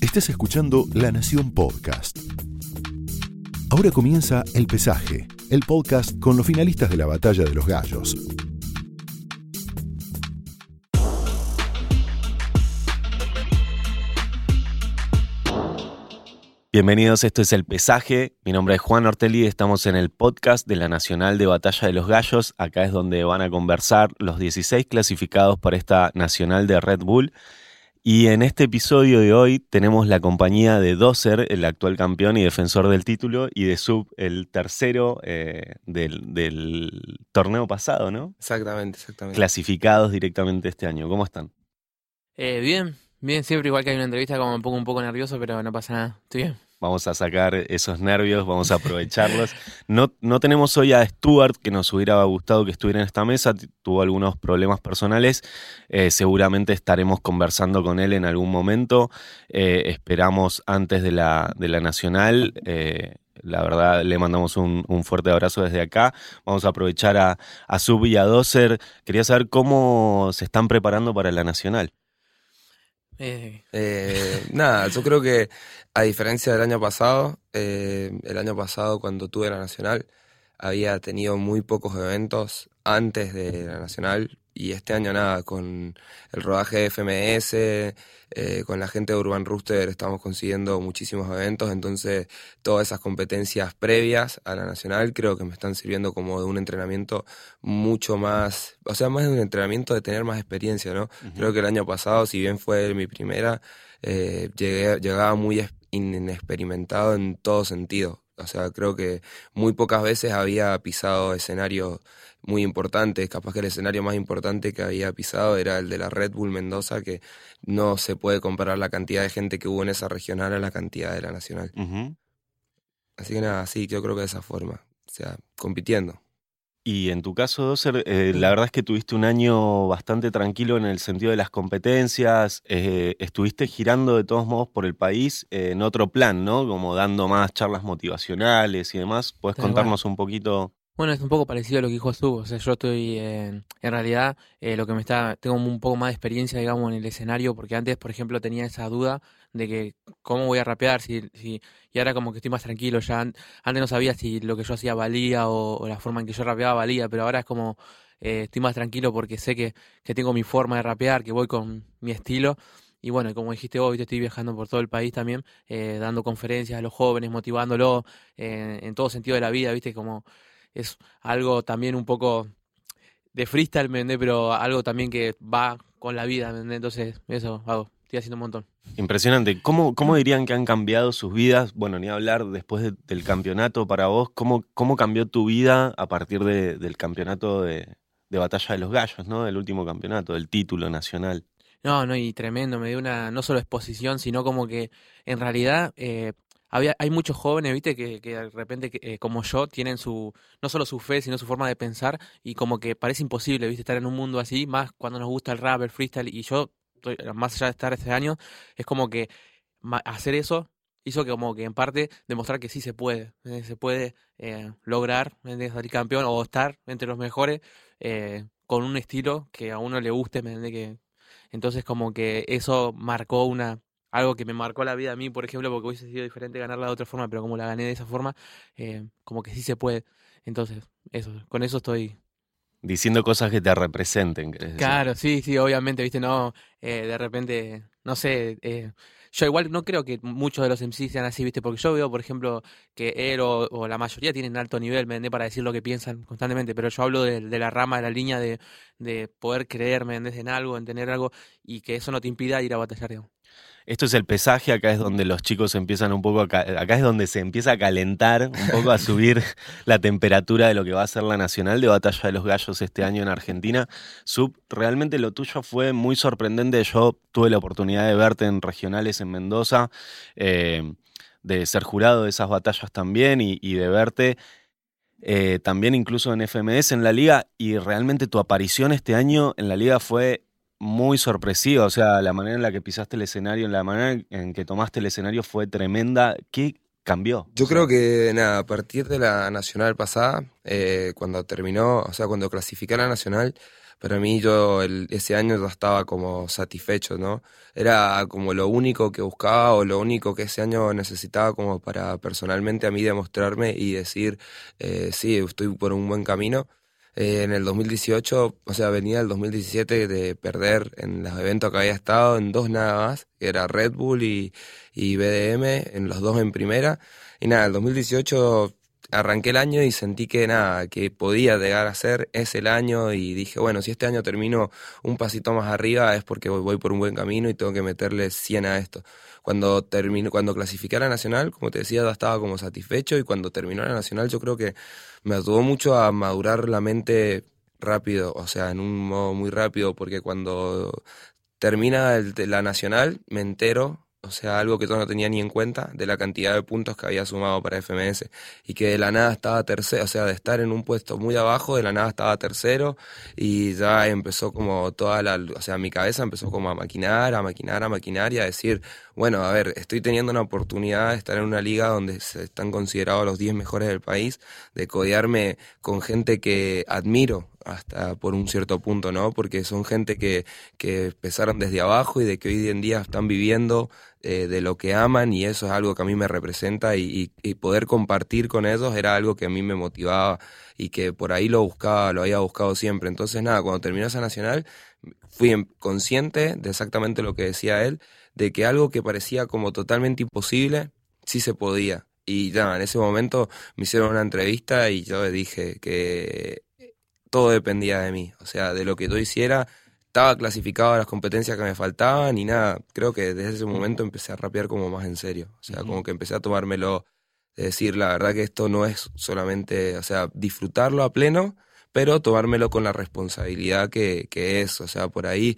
Estás escuchando La Nación Podcast. Ahora comienza El Pesaje, el podcast con los finalistas de la Batalla de los Gallos. Bienvenidos, esto es El Pesaje. Mi nombre es Juan Ortelli y estamos en el podcast de la Nacional de Batalla de los Gallos. Acá es donde van a conversar los 16 clasificados para esta Nacional de Red Bull. Y en este episodio de hoy tenemos la compañía de Doser, el actual campeón y defensor del título, y de Sub, el tercero eh, del, torneo pasado, ¿no? Exactamente, exactamente. Clasificados directamente este año. ¿Cómo están? Eh, bien, bien, siempre igual que hay una entrevista como un poco, un poco nervioso, pero no pasa nada. Estoy bien. Vamos a sacar esos nervios, vamos a aprovecharlos. No, no tenemos hoy a Stuart, que nos hubiera gustado que estuviera en esta mesa, tuvo algunos problemas personales. Eh, seguramente estaremos conversando con él en algún momento. Eh, esperamos antes de la, de la Nacional. Eh, la verdad, le mandamos un, fuerte abrazo desde acá. Vamos a aprovechar a, a Sub y a Doser. Quería saber cómo se están preparando para la Nacional. Eh. Eh, nada, yo creo que a diferencia del año pasado, eh, el año pasado cuando tuve la Nacional había tenido muy pocos eventos antes de la Nacional y este año nada, con el rodaje de FMS, eh, con la gente de Urban Rooster estamos consiguiendo muchísimos eventos, entonces todas esas competencias previas a la nacional creo que me están sirviendo como de un entrenamiento mucho más, o sea, más de un entrenamiento de tener más experiencia, ¿no? Creo que el año pasado, si bien fue mi primera, eh, llegué, llegaba muy inexperimentado en todo sentido. O sea, creo que muy pocas veces había pisado escenarios muy importantes. Capaz que el escenario más importante que había pisado era el de la Red Bull Mendoza, que no se puede comparar la cantidad de gente que hubo en esa regional a la cantidad de la nacional. Así que nada, sí, yo creo que de esa forma. O sea, compitiendo. Y en tu caso, Doser, eh, la verdad es que tuviste un año bastante tranquilo en el sentido de las competencias, eh, estuviste girando de todos modos por el país eh, en otro plan, ¿no? Como dando más charlas motivacionales y demás. ¿Puedes contarnos un poquito? Bueno, es un poco parecido a lo que dijo Sub. O sea, yo estoy, en realidad, lo que me está, tengo un poco más de experiencia, digamos, en el escenario, porque antes, por ejemplo, tenía esa duda de que cómo voy a rapear, si, si, y ahora como que estoy más tranquilo, ya antes no sabía si lo que yo hacía valía o, la forma en que yo rapeaba valía, pero ahora es como eh, estoy más tranquilo porque sé que, que tengo mi forma de rapear, que voy con mi estilo. Y bueno, como dijiste hoy, te estoy viajando por todo el país también, eh, dando conferencias a los jóvenes, motivándolo eh, en todo sentido de la vida, ¿viste? Como es algo también un poco de freestyle, ¿me Pero algo también que va con la vida, ¿me Entonces, eso hago estoy haciendo un montón. Impresionante. ¿Cómo, ¿Cómo dirían que han cambiado sus vidas? Bueno, ni hablar después del campeonato para vos. ¿Cómo, cómo cambió tu vida a partir del campeonato de, Batalla de los Gallos, ¿no? Del último campeonato, del título nacional. No, no, y tremendo. Me dio una, no solo exposición, sino como que en realidad eh, había, hay muchos jóvenes, viste, que, que de repente, eh, como yo, tienen su, no solo su fe, sino su forma de pensar, y como que parece imposible, viste, estar en un mundo así, más cuando nos gusta el rap, el freestyle, y yo más allá de estar este año, es como que hacer eso hizo que como que en parte demostrar que sí se puede, eh, se puede eh, lograr salir campeón o estar entre los mejores eh, con un estilo que a uno le guste, que entonces como que eso marcó una algo que me marcó la vida a mí, por ejemplo, porque hubiese sido diferente ganarla de otra forma, pero como la gané de esa forma, como que sí se puede. Entonces, eso, con eso estoy diciendo cosas que te representen. Claro, sí, sí, obviamente, viste, no, eh, de repente, no sé, eh, yo igual no creo que muchos de los MCs sean así, viste, porque yo veo, por ejemplo, que él o, la mayoría tienen alto nivel, me para decir lo que piensan constantemente, pero yo hablo de, la rama, de la línea de, de poder creerme en algo, en tener algo, y que eso no te impida ir a batallar, digamos. Esto es el pesaje, acá es donde los chicos empiezan un poco, a, acá es donde se empieza a calentar, un poco a subir la temperatura de lo que va a ser la nacional de Batalla de los Gallos este año en Argentina. Sub, realmente lo tuyo fue muy sorprendente. Yo tuve la oportunidad de verte en regionales en Mendoza, eh, de ser jurado de esas batallas también y, de verte eh, también incluso en FMS en la liga y realmente tu aparición este año en la liga fue muy sorpresiva, o sea, la manera en la que pisaste el escenario, la manera en que tomaste el escenario fue tremenda. ¿Qué cambió? Yo creo que, nada, a partir de la nacional pasada, eh, cuando terminó, o sea, cuando clasificé a la nacional, para mí yo ese año ya estaba como satisfecho, ¿no? Era como lo único que buscaba o lo único que ese año necesitaba como para personalmente a mí demostrarme y decir, eh, sí, estoy por un buen camino. Eh, en el 2018, o sea, venía el 2017 de perder en los eventos que había estado en dos nada más, que era Red Bull y, y BDM, en los dos en primera. Y nada, el 2018 arranqué el año y sentí que nada, que podía llegar a ser ese el año y dije, bueno, si este año termino un pasito más arriba es porque voy por un buen camino y tengo que meterle 100 a esto. Cuando terminó, cuando clasifiqué a la nacional, como te decía, ya estaba como satisfecho y cuando terminó la nacional yo creo que me ayudó mucho a madurar la mente rápido, o sea, en un modo muy rápido, porque cuando termina la nacional me entero o sea, algo que yo no tenía ni en cuenta de la cantidad de puntos que había sumado para FMS y que de la nada estaba tercero, o sea, de estar en un puesto muy abajo, de la nada estaba tercero y ya empezó como toda la, o sea, mi cabeza empezó como a maquinar, a maquinar, a maquinar y a decir, bueno, a ver, estoy teniendo una oportunidad de estar en una liga donde se están considerados los 10 mejores del país, de codearme con gente que admiro, hasta por un cierto punto, ¿no? Porque son gente que, que empezaron desde abajo y de que hoy en día están viviendo eh, de lo que aman y eso es algo que a mí me representa y, poder compartir con ellos era algo que a mí me motivaba y que por ahí lo buscaba, lo había buscado siempre. Entonces, nada, cuando terminó esa nacional, fui consciente de exactamente lo que decía él, de que algo que parecía como totalmente imposible, sí se podía. Y ya, en ese momento me hicieron una entrevista y yo dije que todo dependía de mí. O sea, de lo que yo hiciera, estaba clasificado a las competencias que me faltaban y nada, creo que desde ese momento empecé a rapear como más en serio. O sea, como que empecé a tomármelo, de decir, la verdad que esto no es solamente, o sea, disfrutarlo a pleno, pero tomármelo con la responsabilidad que, que es. O sea, por ahí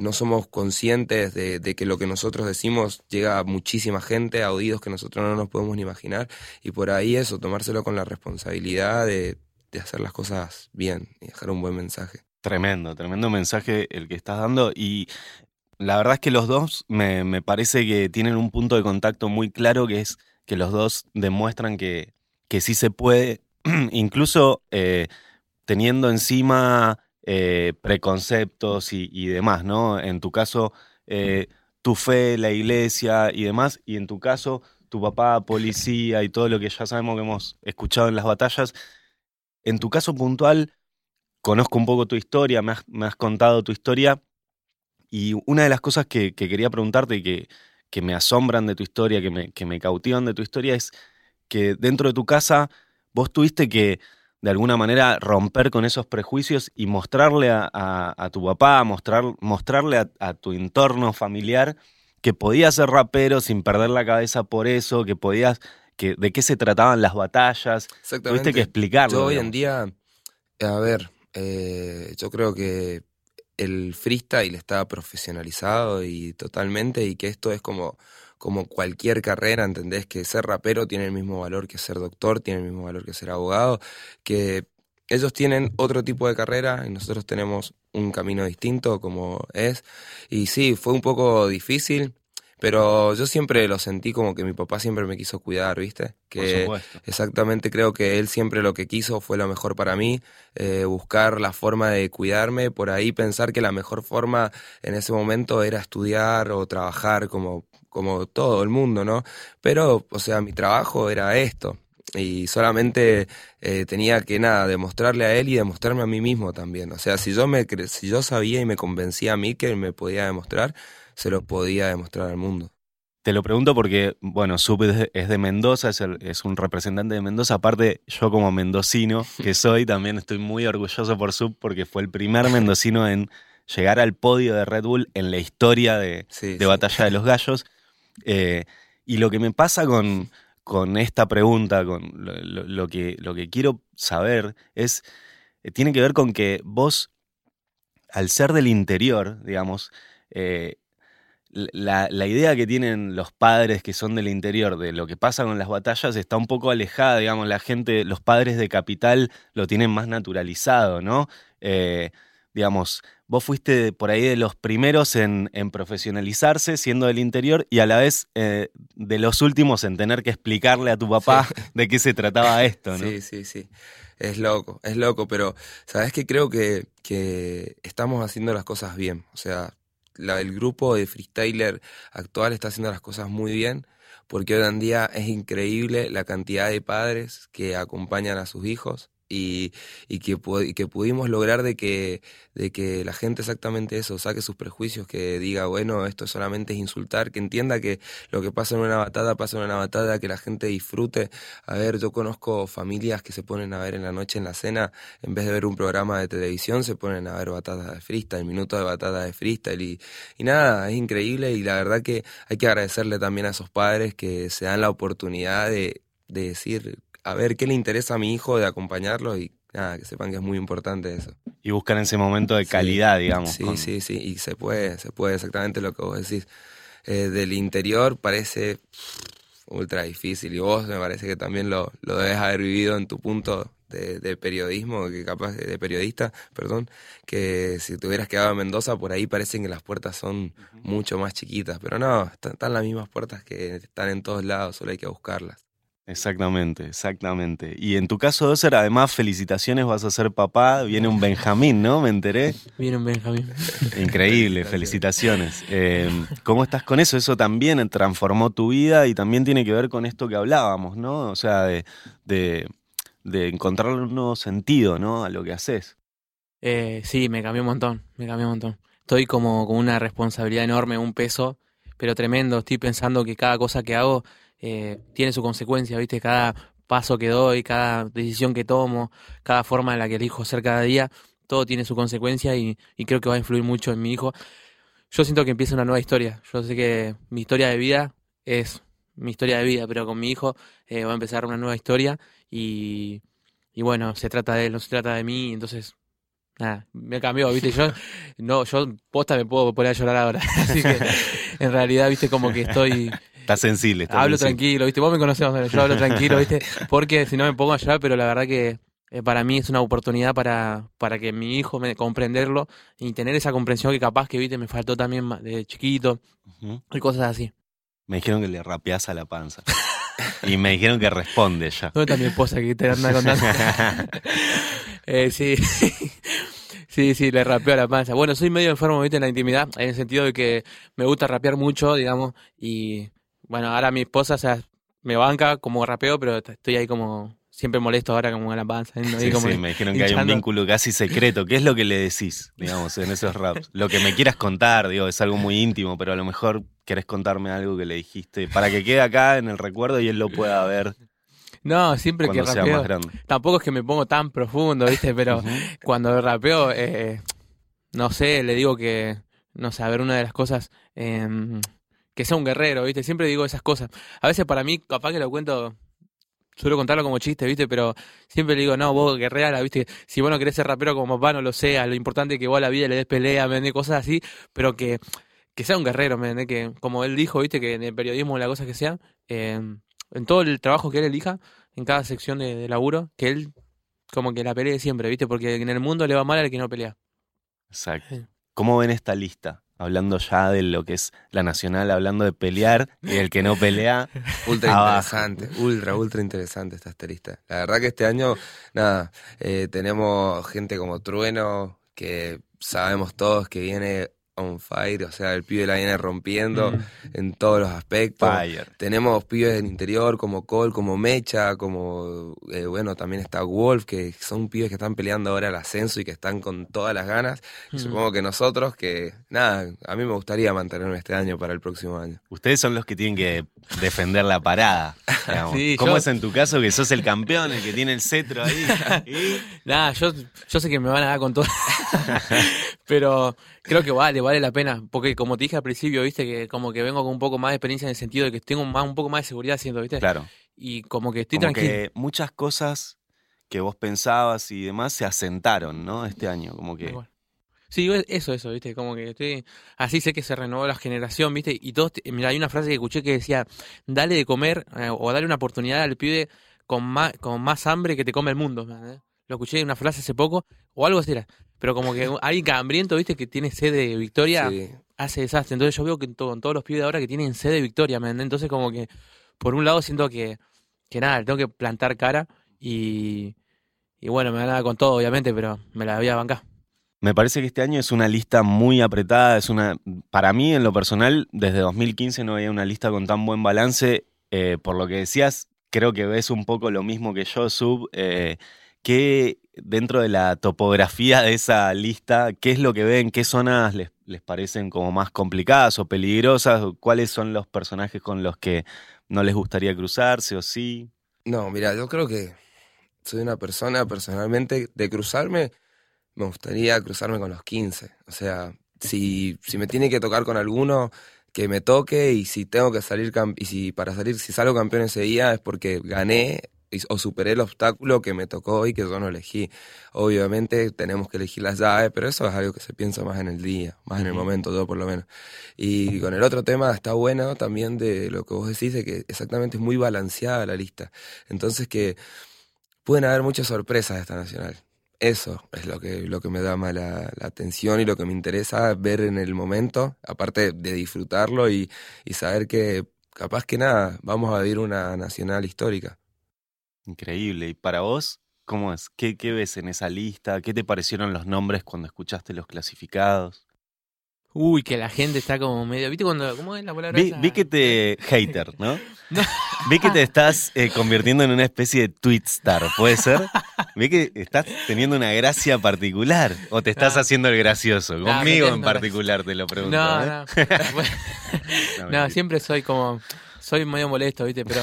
no somos conscientes de, de, que lo que nosotros decimos llega a muchísima gente, a oídos que nosotros no nos podemos ni imaginar, y por ahí eso, tomárselo con la responsabilidad de, de hacer las cosas bien y dejar un buen mensaje. Tremendo, tremendo mensaje el que estás dando y la verdad es que los dos me, me parece que tienen un punto de contacto muy claro que es que los dos demuestran que, que sí se puede, incluso eh, teniendo encima eh, preconceptos y, demás, ¿no? En tu caso, eh, tu fe, la iglesia y demás, y en tu caso, tu papá, policía y todo lo que ya sabemos que hemos escuchado en las batallas, en tu caso puntual, conozco un poco tu historia, me has, contado tu historia, y una de las cosas que, quería preguntarte y que, que, me asombran de tu historia, que me, que me cautivan de tu historia, es que dentro de tu casa vos tuviste que de alguna manera romper con esos prejuicios y mostrarle a, tu papá, mostrar, mostrarle a, tu entorno familiar que podías ser rapero sin perder la cabeza por eso, que podías de qué se trataban las batallas. Tuviste que explicarlo. Yo hoy en día, a ver, eh, yo creo que el freestyle está profesionalizado y totalmente y que esto es como, como cualquier carrera, ¿entendés? Que ser rapero tiene el mismo valor que ser doctor, tiene el mismo valor que ser abogado, que ellos tienen otro tipo de carrera y nosotros tenemos un camino distinto como es. Y sí, fue un poco difícil, pero yo siempre lo sentí como que mi papá siempre me quiso cuidar, ¿viste? Que exactamente creo que él siempre lo que quiso fue lo mejor para mí, eh, buscar la forma de cuidarme, por ahí pensar que la mejor forma en ese momento era estudiar o trabajar como, como todo el mundo, ¿no? Pero, o sea, mi trabajo era esto y solamente eh, tenía que nada demostrarle a él y demostrarme a mí mismo también o sea si yo me si yo sabía y me convencía a mí que él me podía demostrar se lo podía demostrar al mundo. Te lo pregunto porque, bueno, Sub es de Mendoza, es, un representante de Mendoza. Aparte, yo como mendocino que soy, también estoy muy orgulloso por Sub porque fue el primer mendocino en llegar al podio de Red Bull en la historia de, Batalla de los Gallos. Eh, y lo que me pasa con, con esta pregunta, con lo, que, lo que quiero saber, es, eh, tiene que ver con que vos, al ser del interior, digamos, eh, la, idea que tienen los padres que son del interior de lo que pasa con las batallas está un poco alejada, digamos, la gente, los padres de capital lo tienen más naturalizado, ¿no? Eh, digamos, vos fuiste por ahí de los primeros en, profesionalizarse siendo del interior y a la vez eh, de los últimos en tener que explicarle a tu papá de qué se trataba esto, ¿no? Sí, sí, sí. Es loco, es loco, pero sabes que creo que, que estamos haciendo las cosas bien. O sea, la, el grupo de freestyler actual está haciendo las cosas muy bien porque hoy en día es increíble la cantidad de padres que acompañan a sus hijos y, y, que, que pudimos lograr de que, de que la gente exactamente eso, saque sus prejuicios, que diga, bueno, esto solamente es insultar, que entienda que lo que pasa en una batalla pasa en una batalla, que la gente disfrute. A ver, yo conozco familias que se ponen a ver en la noche en la cena, en vez de ver un programa de televisión, se ponen a ver batallas de freestyle, minutos de batalla de freestyle y, y nada, es increíble y la verdad que hay que agradecerle también a esos padres que se dan la oportunidad de decir a ver qué le interesa a mi hijo de acompañarlo y nada, que sepan que es muy importante eso. Y buscar ese momento de calidad, digamos. Sí, sí, sí, y se puede, se puede, exactamente lo que vos decís. Eh, del interior parece ultra difícil y vos me parece que también lo, lo debes haber vivido en tu punto de, periodismo, que capaz de, periodista, perdón, que si te hubieras quedado en Mendoza, por ahí parecen que las puertas son mucho más chiquitas, pero no, están, están, las mismas puertas que están en todos lados, solo hay que buscarlas. Exactamente, exactamente. Y en tu caso, Doser, además, felicitaciones, vas a ser papá, viene un Benjamín, ¿no? Me enteré. Viene un Benjamín. Increíble, felicitaciones. Eh, ¿Cómo estás con eso? Eso también transformó tu vida y también tiene que ver con esto que hablábamos, ¿no? O sea, de, de, de encontrar un nuevo sentido, ¿no? A lo que haces. Eh, sí, me cambió un montón, me cambió un montón. Estoy como con una responsabilidad enorme, un peso, pero tremendo. Estoy pensando que cada cosa que hago eh, tiene su consecuencia, ¿viste? Cada paso que doy, cada decisión que tomo, cada forma en la que elijo ser cada día, todo tiene su consecuencia y, creo que va a influir mucho en mi hijo. Yo siento que empieza una nueva historia. Yo sé que mi historia de vida es mi historia de vida, pero con mi hijo eh, va a empezar una nueva historia y, y bueno, se trata de él, no se trata de mí, entonces nada, me cambió, viste, yo no, yo posta me puedo poner a llorar ahora, así que en realidad, viste, como que estoy Está sensible. hablo tranquilo, ¿viste? Vos me conocés, yo hablo tranquilo, ¿viste? Porque si no me pongo a llorar, pero la verdad que eh, para mí es una oportunidad para, para que mi hijo me comprenderlo y tener esa comprensión que capaz que, ¿viste? Me faltó también de chiquito y cosas así. Me dijeron que le rapeás a la panza. y me dijeron que responde ya. ¿Dónde está mi esposa que te anda contando? eh, sí. Sí, sí, le rapeo a la panza. Bueno, soy medio enfermo, viste, en la intimidad, en el sentido de que me gusta rapear mucho, digamos, y bueno, ahora mi esposa, o sea, me banca como rapeo, pero estoy ahí como siempre molesto ahora como en la panza. Sí, sí, me dijeron que hay un vínculo casi secreto. ¿Qué es lo que le decís, digamos, en esos raps? Lo que me quieras contar, digo, es algo muy íntimo, pero a lo mejor querés contarme algo que le dijiste para que quede acá en el recuerdo y él lo pueda ver. No, siempre que rapeo. Tampoco es que me pongo tan profundo, ¿viste? Pero cuando rapeo, eh, no sé, le digo que, no sé, a ver, una de las cosas. Eh, que sea un guerrero, ¿viste? Siempre digo esas cosas. A veces para mí, capaz que lo cuento, suelo contarlo como chiste, ¿viste? Pero siempre le digo, no, vos guerrera, ¿viste? Si vos no querés ser rapero como papá, no lo sea. Lo importante es que vos a la vida le des pelea, me cosas así, pero que, que sea un guerrero, me Que, como él dijo, ¿viste? Que en el periodismo, la cosa que sea, en todo el trabajo que él elija, en cada sección de, laburo, que él como que la pelee siempre, ¿viste? Porque en el mundo le va mal al que no pelea. Exacto. ¿Cómo ven esta lista? Hablando ya de lo que es la nacional, hablando de pelear y el que no pelea. Ultra interesante, ultra, ultra interesante esta lista. La verdad que este año, nada, eh, tenemos gente como Trueno, que sabemos todos que viene on fire, o sea, el pibe la viene rompiendo mm. en todos los aspectos. Tenemos pibes del interior como Cole, como Mecha, como, eh, bueno, también está Wolf, que son pibes que están peleando ahora el ascenso y que están con todas las ganas. Mm. supongo que nosotros, que nada, a mí me gustaría mantenerme este año para el próximo año. Ustedes son los que tienen que defender la parada. ¿Cómo es en tu caso que sos el campeón, el que tiene el cetro ahí? Nada, yo, yo sé que me van a dar con todo. Pero creo que vale, vale la pena. Porque como te dije al principio, viste, que como que vengo con un poco más de experiencia en el sentido de que tengo más, un poco más de seguridad haciendo, ¿viste? Claro. Y como que estoy tranquilo. Que muchas cosas que vos pensabas y demás se asentaron, ¿no? Este año, como que. Sí, eso, eso, ¿viste? Como que estoy. Así sé que se renovó la generación, ¿viste? Y todos. Mira, hay una frase que escuché que decía: dale de comer eh, o dale una oportunidad al pibe con más, con más hambre que te come el mundo. Lo escuché en una frase hace poco, o algo así era. Pero como que alguien hambriento, ¿viste? Que tiene sed de victoria, hace desastre. Entonces yo veo que en, todos los pibes de ahora que tienen sed de victoria, ¿me Entonces, como que, por un lado, siento que, que nada, tengo que plantar cara y y bueno, me ganaba con todo, obviamente, pero me la había bancado. Me parece que este año es una lista muy apretada, es una, para mí en lo personal, desde 2015 no había una lista con tan buen balance. Eh, por lo que decías, creo que ves un poco lo mismo que yo, Sub. Eh, ¿Qué dentro de la topografía de esa lista, qué es lo que ven? ¿Qué zonas les, les parecen como más complicadas o peligrosas? ¿Cuáles son los personajes con los que no les gustaría cruzarse o sí? No, mira, yo creo que soy una persona personalmente de cruzarme, me gustaría cruzarme con los 15. O sea, si, si me tiene que tocar con alguno, que me toque y si tengo que salir y si para salir si salgo campeón ese día es porque gané o superé el obstáculo que me tocó y que yo no elegí. Obviamente tenemos que elegir las llaves, pero eso es algo que se piensa más en el día, más en el momento, yo por lo menos. Y con el otro tema está bueno también de lo que vos decís, de que exactamente es muy balanceada la lista. Entonces que pueden haber muchas sorpresas de esta nacional. Eso es lo que, lo que me da más la, atención y lo que me interesa ver en el momento, aparte de disfrutarlo y, y saber que capaz que nada, vamos a vivir una nacional histórica. Increíble. ¿Y para vos, cómo es? ¿Qué, ¿Qué ves en esa lista? ¿Qué te parecieron los nombres cuando escuchaste los clasificados? Uy, que la gente está como medio. ¿Viste cuando.? ¿Cómo es la palabra? Vi, vi que te. Hater, ¿no? Vi que te estás eh, convirtiendo en una especie de tweet star, ¿puede ser? Vi que estás teniendo una gracia particular. ¿O te estás haciendo el gracioso? Conmigo en particular te lo pregunto. No, ¿eh? no. no, siempre soy como soy medio molesto, ¿viste? Pero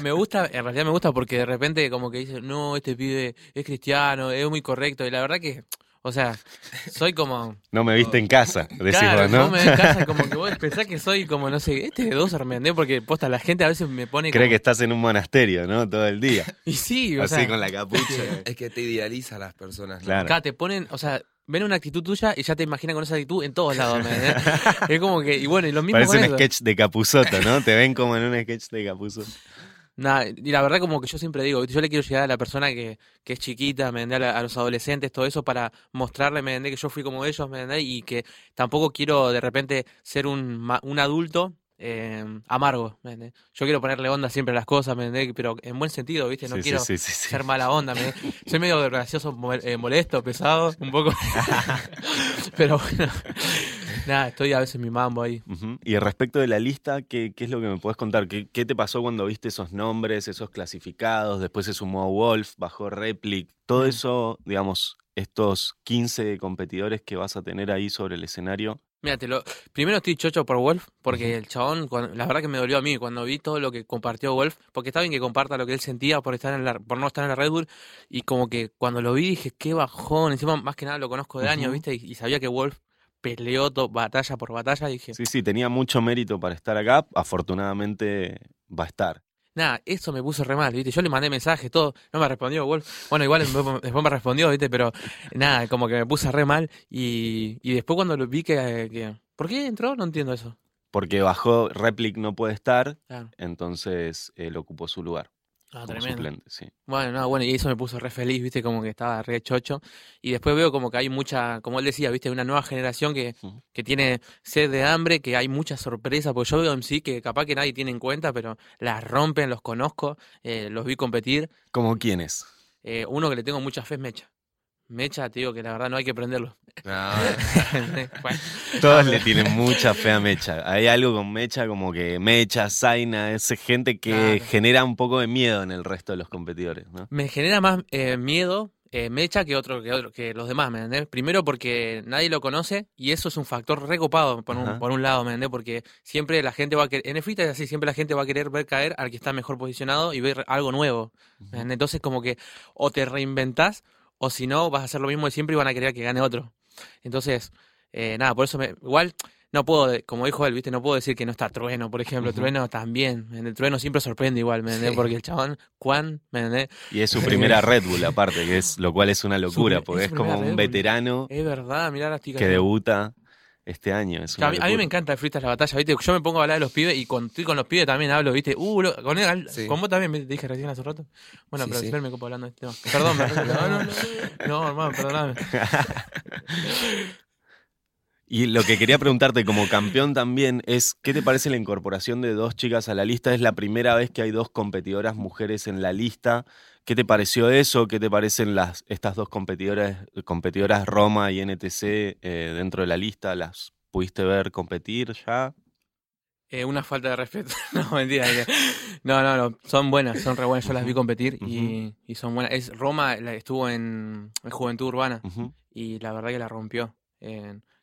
me gusta, en realidad me gusta porque de repente como que dice, no, este pibe es cristiano, es muy correcto. Y la verdad que, o sea, soy como... No me viste en casa, decís claro, ¿no? No me en casa, como que vos pensás que soy como, no sé, este de dos hermandé, porque posta, la gente a veces me pone Cree que estás en un monasterio, ¿no? Todo el día. Y sí, o Así con la capucha. Es que te idealiza a las personas. Claro. Acá te ponen, o sea, ven una actitud tuya y ya te imaginan con esa actitud en todos lados. es como que, y bueno, y lo mismo Parece un sketch de Capuzoto, ¿no? te ven como en un sketch de Capuzoto. Nah, y la verdad como que yo siempre digo, yo le quiero llegar a la persona que, que es chiquita, me a, a, los adolescentes, todo eso, para mostrarle, me que yo fui como ellos, me y que tampoco quiero de repente ser un, un adulto eh, amargo. Yo quiero ponerle onda siempre a las cosas, pero en buen sentido, ¿viste? No quiero ser mala onda. Soy medio gracioso, eh, molesto, pesado, un poco. pero bueno, nada, estoy a veces mi mambo ahí. Y respecto de la lista, ¿qué, ¿qué, es lo que me puedes contar? ¿Qué, ¿Qué, te pasó cuando viste esos nombres, esos clasificados? Después se sumó Wolf, bajó Replic. Todo mm. eso, digamos, estos 15 competidores que vas a tener ahí sobre el escenario, Mira, lo... primero estoy chocho por Wolf, porque el chabón, la verdad que me dolió a mí cuando vi todo lo que compartió Wolf, porque está bien que comparta lo que él sentía por estar en la, por no estar en la Red Bull, y como que cuando lo vi dije, qué bajón, encima más que nada lo conozco de años, ¿viste? Y, sabía que Wolf peleó batalla por batalla, dije. Sí, sí, tenía mucho mérito para estar acá, afortunadamente va a estar. Nada, eso me puso re mal, ¿viste? Yo le mandé mensajes, todo, no me respondió Wolf. Bueno, igual después me respondió, ¿viste? Pero nada, como que me puse re mal. Y, y después cuando lo vi que, que... ¿Por qué entró? No entiendo eso. Porque bajó, Replic no puede estar, entonces él ocupó su lugar. Ah, tremendo. Bueno, no, bueno, y eso me puso re feliz, viste, como que estaba re chocho. Y después veo como que hay mucha, como él decía, viste, una nueva generación que, que tiene sed de hambre, que hay mucha sorpresa, porque yo veo en sí que capaz que nadie tiene en cuenta, pero las rompen, los conozco, eh, los vi competir. ¿Como quiénes? Eh, uno que le tengo mucha fe es Mecha. Mecha, te digo que la verdad no hay que prenderlo. Todos le tienen mucha fe a Mecha. Hay algo con Mecha como que Mecha, Zaina, es gente que genera un poco de miedo en el resto de los competidores. ¿no? Me genera más eh, miedo eh, Mecha que otro, que otro, que los demás, ¿me entendés? Primero porque nadie lo conoce y eso es un factor recopado por un, por un lado, ¿me entendés? Porque siempre la gente va a querer, en el es así, siempre la gente va a querer ver caer al que está mejor posicionado y ver algo nuevo. Entonces como que o te reinventás o si no, vas a hacer lo mismo de siempre y van a querer que gane otro. Entonces, eh, nada, por eso me, igual no puedo, como dijo él, ¿viste? No puedo decir que no está Trueno, por ejemplo. Trueno también. En el Trueno siempre sorprende igual, ¿me entendés? Porque el chabón, Juan, ¿me entendés? Y es su primera Red Bull, aparte, que es lo cual es una locura, porque es, como un veterano. Es verdad, mirá las Que debuta este año. Es a, mí, a, mí, me encanta el freestyle la batalla, ¿viste? Yo me pongo a hablar de los pibes y con, estoy con los pibes también hablo, ¿viste? Uh, con, él, con vos también, te dije recién hace rato. Bueno, pero siempre me copo hablando de este tema. Perdón, no, no, no, no, hermano, perdóname. Y lo que quería preguntarte como campeón también es, ¿qué te parece la incorporación de dos chicas a la lista? Es la primera vez que hay dos competidoras mujeres en la lista. ¿Qué te pareció eso? ¿Qué te parecen las, estas dos competidoras, competidoras Roma y NTC eh, dentro de la lista? ¿Las pudiste ver competir ya? Eh, una falta de respeto. no, mentira. No, no, no. Son buenas, son re buenas. Yo las vi competir y, y son buenas. Es, Roma estuvo en, Juventud Urbana y la verdad que la rompió.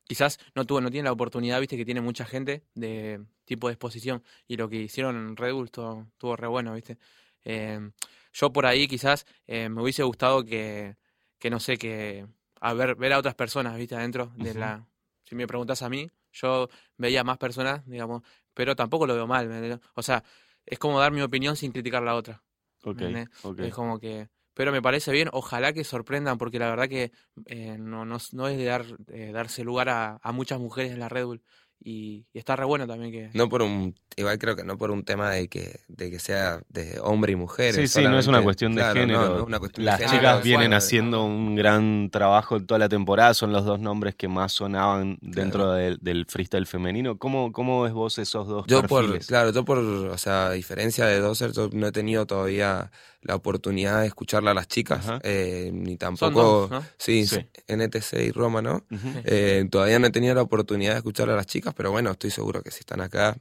quizás no tuvo, no tiene la oportunidad, viste, que tiene mucha gente de tipo de exposición. Y lo que hicieron en Red Bull estuvo, re bueno, viste. Eh, yo por ahí quizás eh, me hubiese gustado que, que, no sé, que a ver, ver a otras personas, viste, adentro de la... Si me preguntas a mí, yo veía más personas, digamos, pero tampoco lo veo mal. O sea, es como dar mi opinión sin criticar la otra. Okay, Es como que... Pero me parece bien, ojalá que sorprendan, porque la verdad que eh, no, no, no, es de dar, darse lugar a, a, muchas mujeres en la Red Bull. Y, está re bueno también que... No por un, igual creo que no por un tema de que, de que sea de hombre y mujer. Sí, sí, no es una cuestión de género. Las chicas vienen haciendo un gran trabajo toda la temporada, son los dos nombres que más sonaban dentro del, freestyle femenino. ¿Cómo, ¿Cómo ves vos esos dos yo Por, claro, yo por, o sea, a diferencia de Dozer, yo no he tenido todavía la oportunidad de escucharla a las chicas, eh, ni tampoco... sí, NTC y Roma, ¿no? Eh, todavía no he tenido la oportunidad de escucharla a las chicas, pero bueno, estoy seguro que si están acá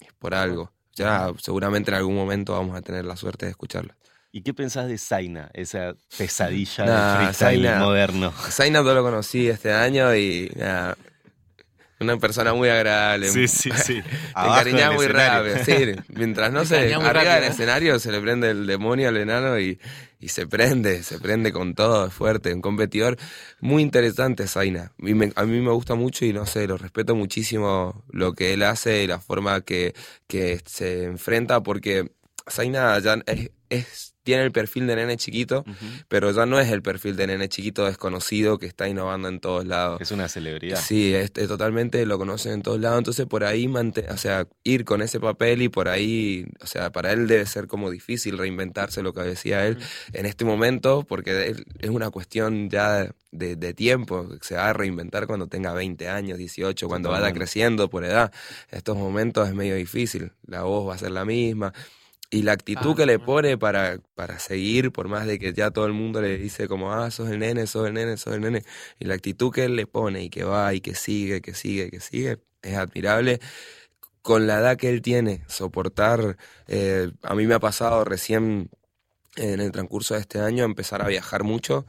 es por algo. Ya seguramente en algún momento vamos a tener la suerte de escucharla. ¿Y qué pensás de Zaina, esa pesadilla de freestyle moderno? Zaina todo lo conocí este año y una persona muy agradable. Sí, sí, sí. Te encariñas muy rápido. Sí, mientras no se arriba del escenario se le prende el demonio al enano y, y se prende, se prende con todo, es fuerte, un competidor muy interesante, Zaina. a mí me gusta mucho y no sé, lo respeto muchísimo lo que él hace y la forma que, que se enfrenta, porque Zaina ya es tiene el perfil de nene chiquito, pero ya no es el perfil de nene chiquito desconocido que está innovando en todos lados. Es una celebridad. Sí, es, totalmente lo conocen en todos lados, entonces por ahí, o sea, ir con ese papel y por ahí, o sea, para él debe ser como difícil reinventarse lo que decía él en este momento, porque es una cuestión ya de, tiempo, se va a reinventar cuando tenga 20 años, 18, cuando vaya creciendo por edad. En estos momentos es medio difícil, la voz va a ser la misma y la actitud ah, que le pone para, para seguir, por más de que ya todo el mundo le dice como, ah, sos el nene, sos el nene, sos el nene, y la actitud que él le pone y que va y que sigue, que sigue, que sigue, es admirable. Con la edad que él tiene, soportar, eh, a mí me ha pasado recién en el transcurso de este año empezar a viajar mucho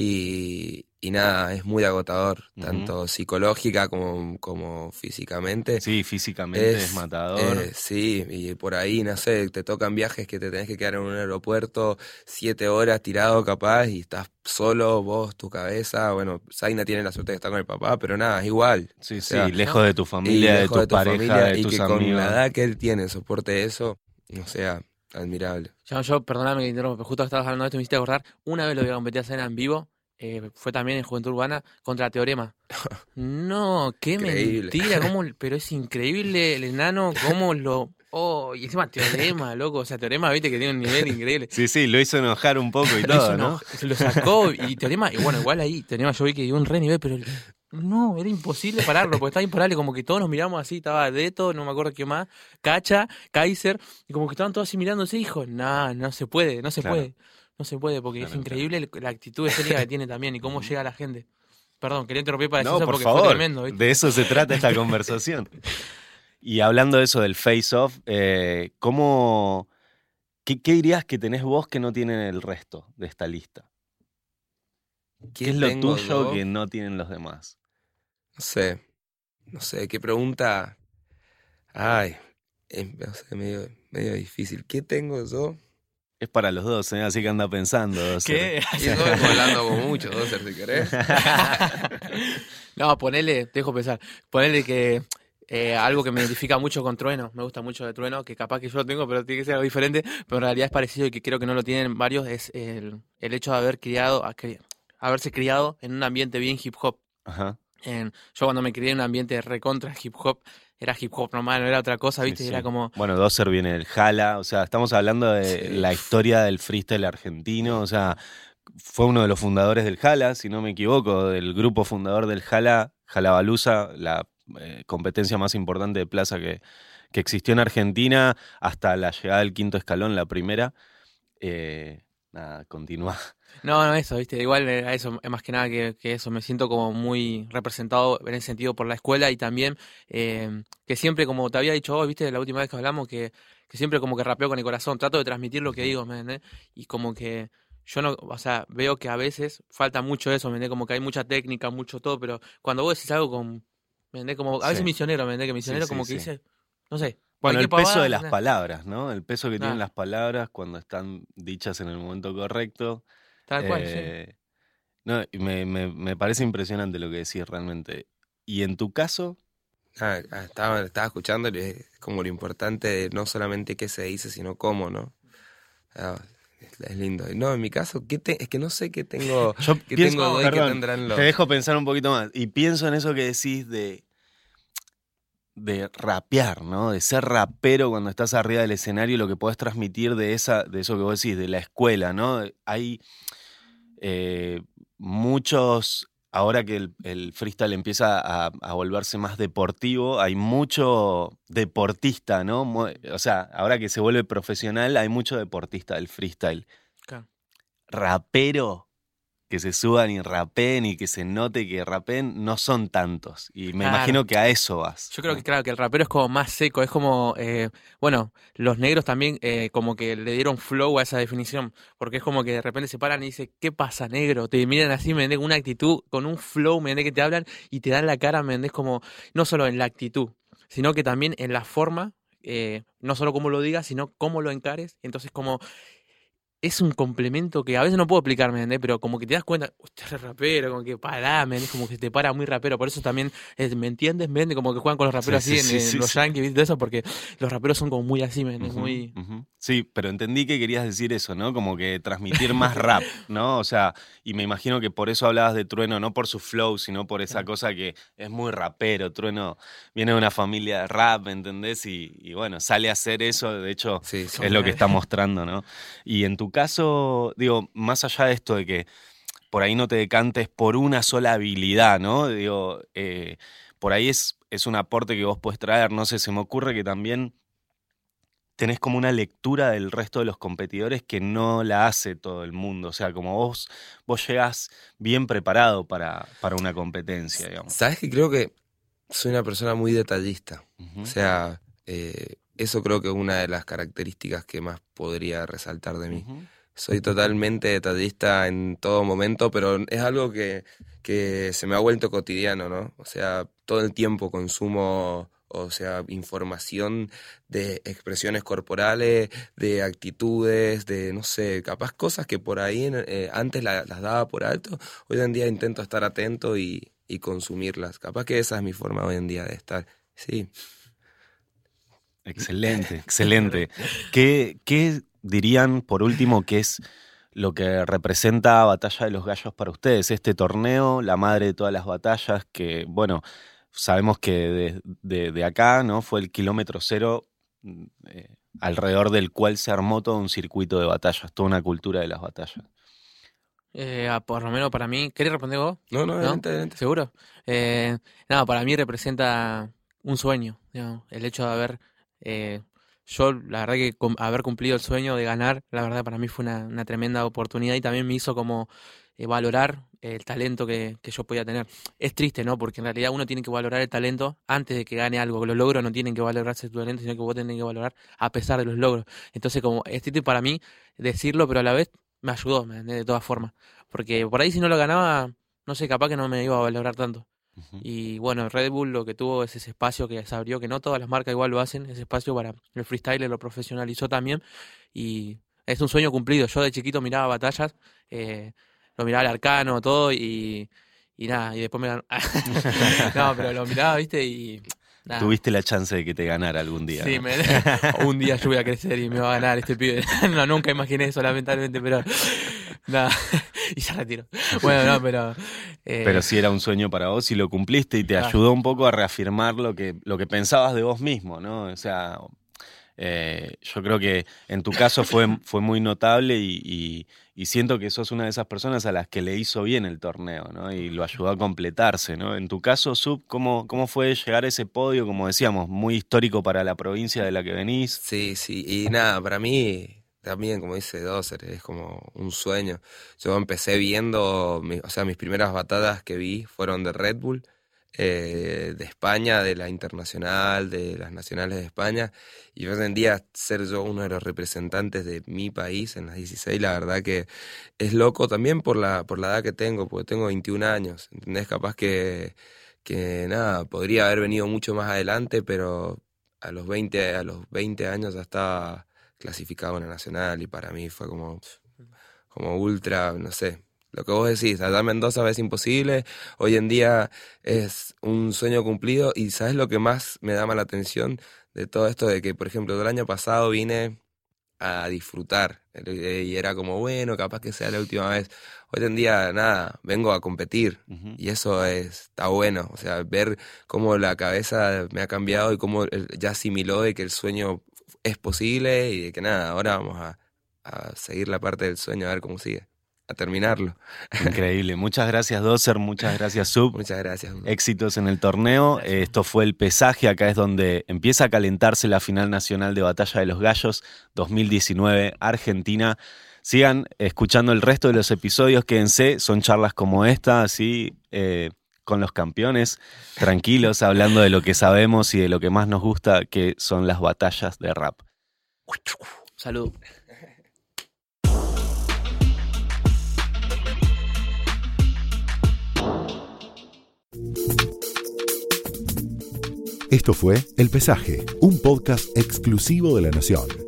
y, y nada, es muy agotador, tanto psicológica como, como físicamente. Sí, físicamente es, matador. Eh, sí, y por ahí, no sé, te tocan viajes que te tenés que quedar en un aeropuerto siete horas tirado capaz y estás solo, vos, tu cabeza. Bueno, Zaina tiene la suerte de estar con el papá, pero nada, es igual. Sí, sí, lejos de tu familia, de tu, pareja, de tus y que con la edad que él tiene soporte eso, o sea, admirable. Yo, yo perdóname que interrumpo, justo estabas hablando de esto, me hiciste acordar, una vez lo vi a competir a Zaina en vivo eh, fue también en Juventud Urbana contra Teorema. No, qué mentira, cómo, pero es increíble el enano, cómo lo... Oh, y encima Teorema, loco, o sea, Teorema, viste que tiene un nivel increíble. Sí, sí, lo hizo enojar un poco y todo, ¿no? Se lo sacó y Teorema, y bueno, igual ahí, Teorema yo vi que dio un re nivel, pero no, era imposible pararlo, porque estaba imparable, como que todos nos miramos así, estaba Deto, no me acuerdo qué más, Cacha, Kaiser, y como que estaban todos así mirándose, hijo, nah, no se puede, no se puede. No se puede, porque es increíble la actitud escénica que tiene también y cómo llega la gente. Perdón, quería interrumpir para decir eso porque fue tremendo. De eso se trata esta conversación. Y hablando de eso del face-off, eh, ¿cómo, qué, dirías que tenés vos que no tienen el resto de esta lista? ¿Qué, es lo tuyo que no tienen los demás? No sé, no sé, qué pregunta. Ay, es medio, medio difícil. ¿Qué tengo yo? Es para los dos, ¿eh? así que anda pensando. ¿Qué? Y hablando con mucho, Doser, si querés. no, ponele, te dejo pensar, ponele que eh, algo que me identifica mucho con Trueno, me gusta mucho de Trueno, que capaz que yo lo tengo, pero tiene que ser algo diferente, pero en realidad es parecido y que creo que no lo tienen varios, es el, el hecho de haber criado, haberse criado en un ambiente bien hip hop. Ajá. En, yo cuando me crié en un ambiente recontra hip hop, era hip hop normal, no era otra cosa, ¿viste? Era como. Bueno, Doser viene del Jala, o sea, estamos hablando de la historia del freestyle argentino, o sea, fue uno de los fundadores del Jala, si no me equivoco, del grupo fundador del Jala, Jalabalusa, la eh, competencia más importante de plaza que, que, existió en Argentina hasta la llegada del quinto escalón, la primera. Eh, nada, continúa. No, no, eso, viste, igual a eso, más que nada que, eso, me siento como muy representado en ese sentido por la escuela y también eh, que siempre, como te había dicho hoy, viste, la última vez que hablamos, que, que siempre como que rapeo con el corazón, trato de transmitir lo que digo, ¿me entendés? Y como que yo no, o sea, veo que a veces falta mucho eso, ¿me entendés? Como que hay mucha técnica, mucho todo, pero cuando vos decís algo con, ¿me entendés? Como, a veces misionero, ¿me entendés? Que misionero como que dice, no sé, bueno, el peso de las palabras, ¿no? El peso que tienen las palabras cuando están dichas en el momento correcto. Tal cual, sí. Eh, no, me, me, me, parece impresionante lo que decís realmente. ¿Y en tu caso? Ah, ah estaba, estaba escuchando como lo importante no solamente qué se dice, sino cómo, ¿no? Ah, es lindo. No, en mi caso, ¿qué es que no sé qué tengo, Yo qué tengo que tendrán los... Te dejo pensar un poquito más. Y pienso en eso que decís de de rapear, ¿no? De ser rapero cuando estás arriba del escenario, lo que puedes transmitir de, esa, de eso que vos decís, de la escuela, ¿no? Hay eh, muchos, ahora que el, freestyle empieza a, volverse más deportivo, hay mucho deportista, ¿no? O sea, ahora que se vuelve profesional, hay mucho deportista del freestyle. Rapero que se suban y rapeen y que se note que rapeen no son tantos. Y me imagino que a eso vas. Yo creo que, claro, que el rapero es como más seco, es como, eh, bueno, los negros también eh, como que le dieron flow a esa definición, porque es como que de repente se paran y dicen, ¿qué pasa, negro? Te miran así, me con una actitud, con un flow, me que te hablan y te dan la cara, me es como, no solo en la actitud, sino que también en la forma, eh, no solo cómo lo digas, sino cómo lo encares. Entonces, como es un complemento que a veces no puedo explicarme, ¿entendés? Pero como que te das cuenta, usted es rapero, como que pará, es como que te para muy rapero. Por eso también, ¿me entiendes? ¿Me Como que juegan con los raperos así en, los yankees, ¿viste? Eso, porque los raperos son como muy así, ¿me muy... Sí, pero entendí que querías decir eso, ¿no? Como que transmitir más rap, ¿no? O sea, y me imagino que por eso hablabas de Trueno, no por su flow, sino por esa cosa que es muy rapero. Trueno viene de una familia de rap, ¿entendés? Y, y bueno, sale a hacer eso, de hecho, es lo que está mostrando, ¿no? Y en tu caso, digo, más allá de esto de que por ahí no te decantes por una sola habilidad, ¿no? Digo, eh, por ahí es, es un aporte que vos puedes traer, no sé, se me ocurre que también tenés como una lectura del resto de los competidores que no la hace todo el mundo. O sea, como vos, vos llegás bien preparado para, para una competencia, digamos. Sabes que creo que soy una persona muy detallista. O sea, eh, eso creo que es una de las características que más podría resaltar de mí. Soy totalmente detallista en todo momento, pero es algo que, que se me ha vuelto cotidiano, ¿no? O sea, todo el tiempo consumo o sea, información de expresiones corporales, de actitudes, de, no sé, capaz cosas que por ahí eh, antes las daba por alto, hoy en día intento estar atento y, y, consumirlas. Capaz que esa es mi forma hoy en día de estar. Sí. Excelente, excelente. ¿Qué, ¿Qué dirían, por último, que es lo que representa Batalla de los Gallos para ustedes? Este torneo, la madre de todas las batallas, que, bueno, sabemos que de, acá, ¿no? Fue el kilómetro cero mm, eh, alrededor del cual se armó todo un circuito de batallas, toda una cultura de las batallas. Eh, por lo menos para mí, ¿querés responder vos? No, no, adelante, ¿Seguro? Eh, nada, para mí representa un sueño, el hecho de haber eh, yo, la verdad que haber cumplido el sueño de ganar, la verdad para mí fue una, tremenda oportunidad y también me hizo como eh, valorar el talento que, yo podía tener. Es triste, ¿no? Porque en realidad uno tiene que valorar el talento antes de que gane algo. Los logros no tienen que valorarse tu talento, sino que vos tenés que valorar a pesar de los logros. Entonces, como es triste para mí decirlo, pero a la vez me ayudó, de todas formas. Porque por ahí si no lo ganaba, no sé, capaz que no me iba a valorar tanto. Y bueno, Red Bull lo que tuvo es ese espacio que se abrió, que no todas las marcas igual lo hacen, ese espacio para el freestyle lo profesionalizó también. Y es un sueño cumplido. Yo de chiquito miraba batallas, eh, lo miraba al arcano, todo, y, y nada, y después me ganó. no, pero lo miraba, viste, y Tuviste la chance de que te ganara algún día. Sí, un día yo voy a crecer y me va a ganar este pibe. no, nunca imaginé eso, lamentablemente, pero nada, y ya retiro. Bueno, no, pero... Eh, pero sí era un sueño para vos y lo cumpliste y te ayudó un poco a reafirmar lo que, lo que pensabas de vos mismo, ¿no? O sea, eh, yo creo que en tu caso fue, fue muy notable y, siento que sos una de esas personas a las que le hizo bien el torneo, ¿no? Y lo ayudó a completarse, ¿no? En tu caso, Sub, ¿cómo, cómo fue llegar a ese podio, como decíamos, muy histórico para la provincia de la que venís? Sí, sí, y nada, para mí también, como dice Dozer, es como un sueño. Yo empecé viendo, o sea, mis primeras batadas que vi fueron de Red Bull, eh, de España, de la internacional, de las nacionales de España. Y hoy en día ser yo uno de los representantes de mi país en las 16, la verdad que es loco también por la, por la edad que tengo, porque tengo 21 años. ¿Entendés? Capaz que, que nada, podría haber venido mucho más adelante, pero a los 20, a los 20 años ya estaba clasificado en la nacional y para mí fue como, como ultra, no sé, lo que vos decís, allá en Mendoza es imposible, hoy en día es un sueño cumplido y ¿sabes lo que más me da la atención de todo esto? De que, por ejemplo, el año pasado vine a disfrutar eh, y era como, bueno, capaz que sea la última vez. Hoy en día, nada, vengo a competir y eso está bueno, o sea, ver cómo la cabeza me ha cambiado y cómo ya asimiló de que el sueño es posible y de que nada, ahora vamos a, a seguir la parte del sueño a ver cómo sigue a terminarlo. Increíble. Muchas gracias, Doser. Muchas gracias, Sub. Muchas gracias. Éxitos en el torneo. Esto fue el pesaje. Acá es donde empieza a calentarse la final nacional de Batalla de los Gallos 2019 Argentina. Sigan escuchando el resto de los episodios. Quédense. Son charlas como esta, así. Eh, con los campeones, tranquilos, hablando de lo que sabemos y de lo que más nos gusta, que son las batallas de rap. Salud. Esto fue El Pesaje, un podcast exclusivo de La Nación.